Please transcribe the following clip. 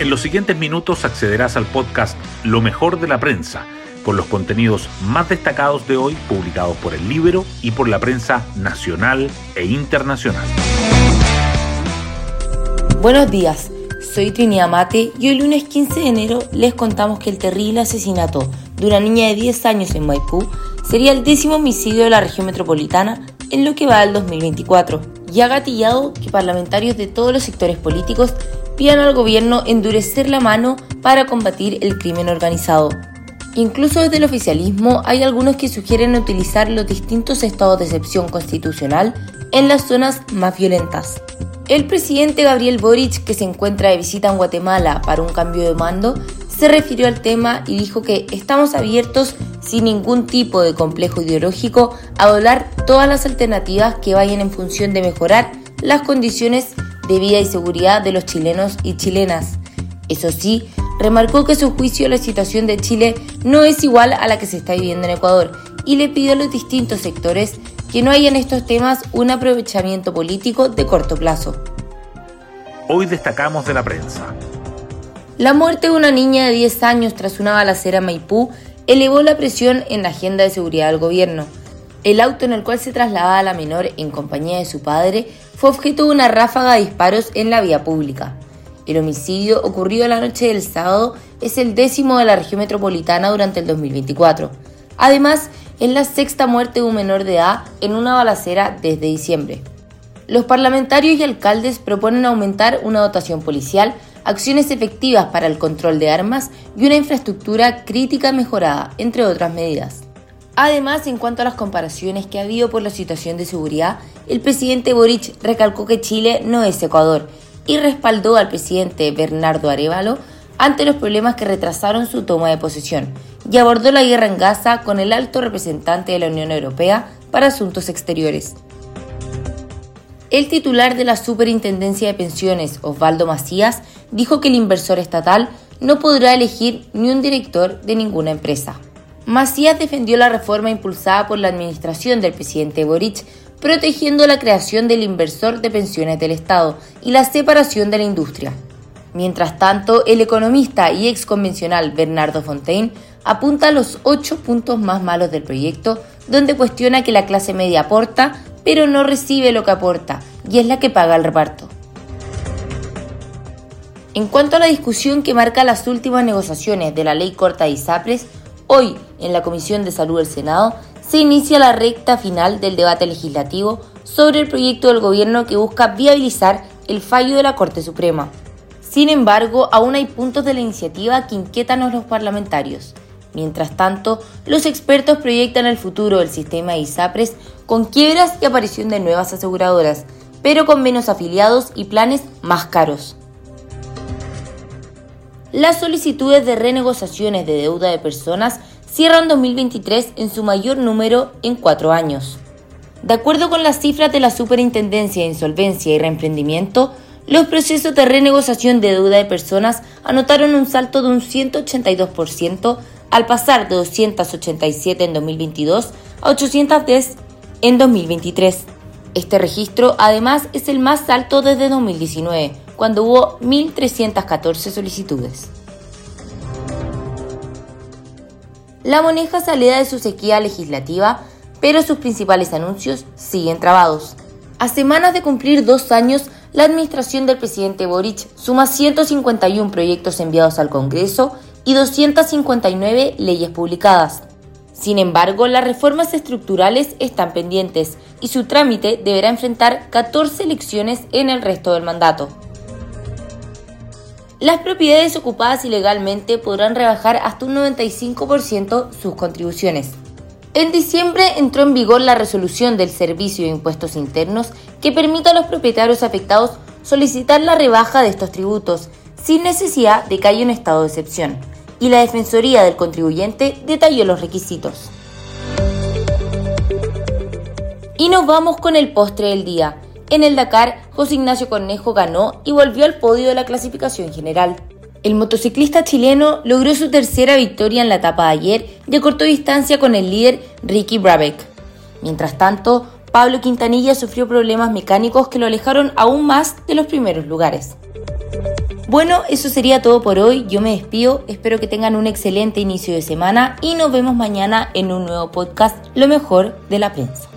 En los siguientes minutos accederás al podcast Lo mejor de la prensa, con los contenidos más destacados de hoy publicados por el libro y por la prensa nacional e internacional. Buenos días, soy Trinidad Mate y hoy lunes 15 de enero les contamos que el terrible asesinato de una niña de 10 años en Maipú sería el décimo homicidio de la región metropolitana en lo que va al 2024 y ha gatillado que parlamentarios de todos los sectores políticos pidan al gobierno endurecer la mano para combatir el crimen organizado. Incluso desde el oficialismo hay algunos que sugieren utilizar los distintos estados de excepción constitucional en las zonas más violentas. El presidente Gabriel Boric, que se encuentra de visita en Guatemala para un cambio de mando, se refirió al tema y dijo que estamos abiertos sin ningún tipo de complejo ideológico a doblar todas las alternativas que vayan en función de mejorar las condiciones de vida y seguridad de los chilenos y chilenas. Eso sí, remarcó que su juicio la situación de Chile no es igual a la que se está viviendo en Ecuador y le pidió a los distintos sectores que no haya en estos temas un aprovechamiento político de corto plazo. Hoy destacamos de la prensa. La muerte de una niña de 10 años tras una balacera en Maipú elevó la presión en la agenda de seguridad del gobierno. El auto en el cual se trasladaba la menor en compañía de su padre fue objeto de una ráfaga de disparos en la vía pública. El homicidio ocurrido la noche del sábado es el décimo de la región metropolitana durante el 2024. Además, es la sexta muerte de un menor de edad en una balacera desde diciembre. Los parlamentarios y alcaldes proponen aumentar una dotación policial, acciones efectivas para el control de armas y una infraestructura crítica mejorada, entre otras medidas. Además, en cuanto a las comparaciones que ha habido por la situación de seguridad, el presidente Boric recalcó que Chile no es Ecuador y respaldó al presidente Bernardo Arevalo ante los problemas que retrasaron su toma de posesión y abordó la guerra en Gaza con el alto representante de la Unión Europea para Asuntos Exteriores. El titular de la Superintendencia de Pensiones, Osvaldo Macías, dijo que el inversor estatal no podrá elegir ni un director de ninguna empresa. Macías defendió la reforma impulsada por la administración del presidente Boric, protegiendo la creación del inversor de pensiones del Estado y la separación de la industria. Mientras tanto, el economista y ex convencional Bernardo Fontaine apunta a los ocho puntos más malos del proyecto, donde cuestiona que la clase media aporta, pero no recibe lo que aporta, y es la que paga el reparto. En cuanto a la discusión que marca las últimas negociaciones de la ley corta de ISAPRES, Hoy, en la Comisión de Salud del Senado, se inicia la recta final del debate legislativo sobre el proyecto del gobierno que busca viabilizar el fallo de la Corte Suprema. Sin embargo, aún hay puntos de la iniciativa que inquietan a los parlamentarios. Mientras tanto, los expertos proyectan el futuro del sistema de ISAPRES con quiebras y aparición de nuevas aseguradoras, pero con menos afiliados y planes más caros. Las solicitudes de renegociaciones de deuda de personas cierran 2023 en su mayor número en cuatro años. De acuerdo con las cifras de la Superintendencia de Insolvencia y Reemprendimiento, los procesos de renegociación de deuda de personas anotaron un salto de un 182% al pasar de 287 en 2022 a 810 en 2023. Este registro además es el más alto desde 2019, cuando hubo 1.314 solicitudes. La Moneja salida de su sequía legislativa, pero sus principales anuncios siguen trabados. A semanas de cumplir dos años, la administración del presidente Boric suma 151 proyectos enviados al Congreso y 259 leyes publicadas. Sin embargo, las reformas estructurales están pendientes y su trámite deberá enfrentar 14 elecciones en el resto del mandato. Las propiedades ocupadas ilegalmente podrán rebajar hasta un 95% sus contribuciones. En diciembre entró en vigor la resolución del Servicio de Impuestos Internos que permite a los propietarios afectados solicitar la rebaja de estos tributos sin necesidad de que haya un estado de excepción, y la Defensoría del Contribuyente detalló los requisitos. Y nos vamos con el postre del día. En el Dakar, José Ignacio Cornejo ganó y volvió al podio de la clasificación general. El motociclista chileno logró su tercera victoria en la etapa de ayer de corto distancia con el líder Ricky Brabeck. Mientras tanto, Pablo Quintanilla sufrió problemas mecánicos que lo alejaron aún más de los primeros lugares. Bueno, eso sería todo por hoy. Yo me despido. Espero que tengan un excelente inicio de semana y nos vemos mañana en un nuevo podcast, Lo mejor de la prensa.